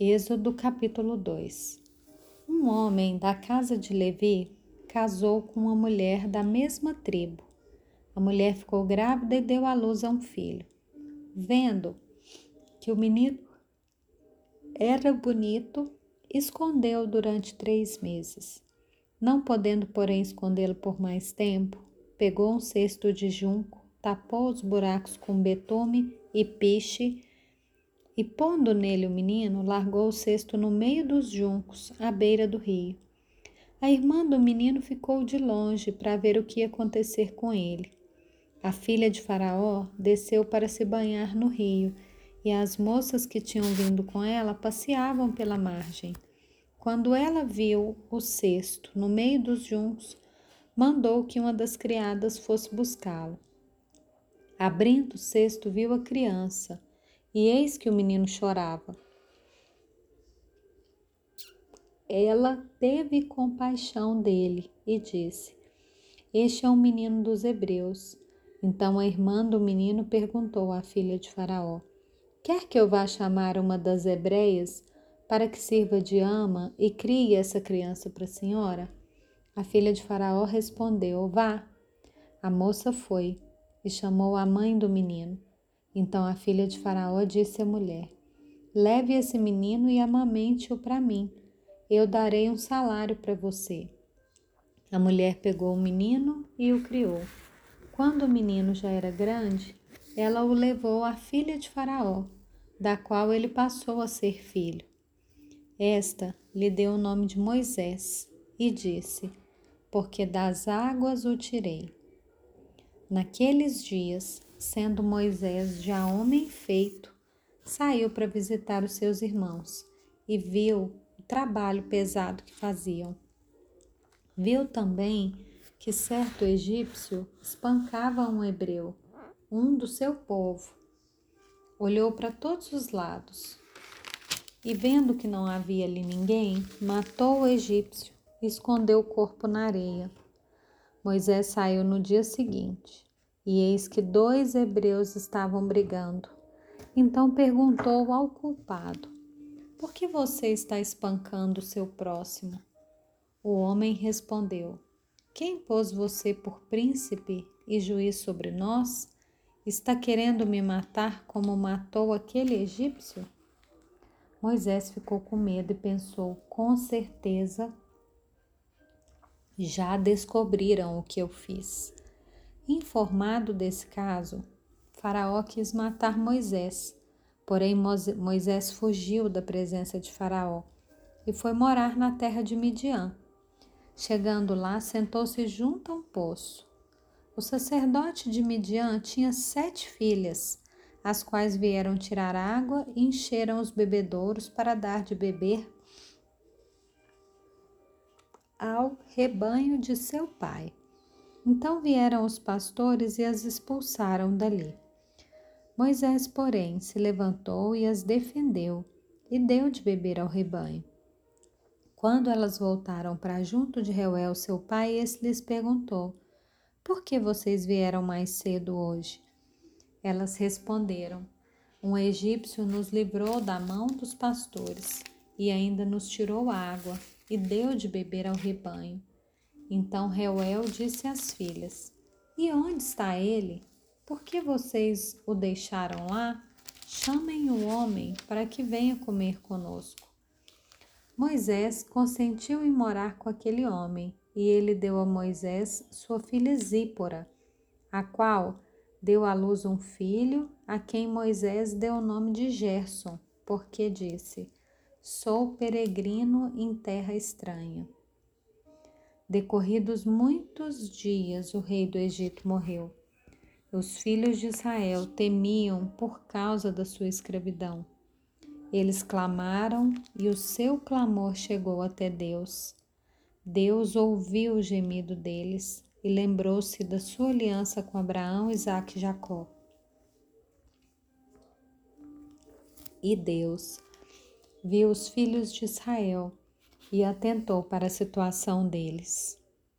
Êxodo capítulo 2 Um homem da casa de Levi casou com uma mulher da mesma tribo. A mulher ficou grávida e deu à luz a um filho. Vendo que o menino era bonito, escondeu durante três meses. Não podendo, porém, escondê-lo por mais tempo, pegou um cesto de junco, tapou os buracos com betume e piche e, pondo nele o menino, largou o cesto no meio dos juncos, à beira do rio. A irmã do menino ficou de longe para ver o que ia acontecer com ele. A filha de Faraó desceu para se banhar no rio, e as moças que tinham vindo com ela passeavam pela margem. Quando ela viu o cesto no meio dos juncos, mandou que uma das criadas fosse buscá-lo. Abrindo o cesto, viu a criança e eis que o menino chorava. Ela teve compaixão dele e disse: Este é um menino dos hebreus. Então a irmã do menino perguntou à filha de Faraó: Quer que eu vá chamar uma das hebreias para que sirva de ama e crie essa criança para a senhora? A filha de Faraó respondeu: Vá. A moça foi e chamou a mãe do menino. Então a filha de Faraó disse à mulher: Leve esse menino e amamente-o para mim. Eu darei um salário para você. A mulher pegou o menino e o criou. Quando o menino já era grande, ela o levou à filha de Faraó, da qual ele passou a ser filho. Esta lhe deu o nome de Moisés e disse: Porque das águas o tirei. Naqueles dias, sendo Moisés já homem feito, saiu para visitar os seus irmãos e viu o trabalho pesado que faziam. Viu também que certo egípcio espancava um hebreu, um do seu povo. Olhou para todos os lados e, vendo que não havia ali ninguém, matou o egípcio e escondeu o corpo na areia. Moisés saiu no dia seguinte e eis que dois hebreus estavam brigando. Então perguntou ao culpado: Por que você está espancando seu próximo? O homem respondeu: Quem pôs você por príncipe e juiz sobre nós? Está querendo me matar como matou aquele egípcio? Moisés ficou com medo e pensou: com certeza já descobriram o que eu fiz. Informado desse caso, Faraó quis matar Moisés, porém Moisés fugiu da presença de Faraó e foi morar na terra de Midian. Chegando lá, sentou-se junto a um poço. O sacerdote de Midian tinha sete filhas, as quais vieram tirar água e encheram os bebedouros para dar de beber ao rebanho de seu pai. Então vieram os pastores e as expulsaram dali. Moisés, porém, se levantou e as defendeu e deu de beber ao rebanho. Quando elas voltaram para junto de Reuel, seu pai, esse lhes perguntou: Por que vocês vieram mais cedo hoje? Elas responderam: Um egípcio nos livrou da mão dos pastores e ainda nos tirou água e deu de beber ao rebanho. Então Reuel disse às filhas: E onde está ele? Por que vocês o deixaram lá? Chamem o homem para que venha comer conosco. Moisés consentiu em morar com aquele homem, e ele deu a Moisés sua filha Zípora, a qual deu à luz um filho, a quem Moisés deu o nome de Gerson, porque disse: Sou peregrino em terra estranha. Decorridos muitos dias, o rei do Egito morreu. Os filhos de Israel temiam por causa da sua escravidão. Eles clamaram e o seu clamor chegou até Deus. Deus ouviu o gemido deles e lembrou-se da sua aliança com Abraão, Isaque e Jacó. E Deus viu os filhos de Israel e atentou para a situação deles.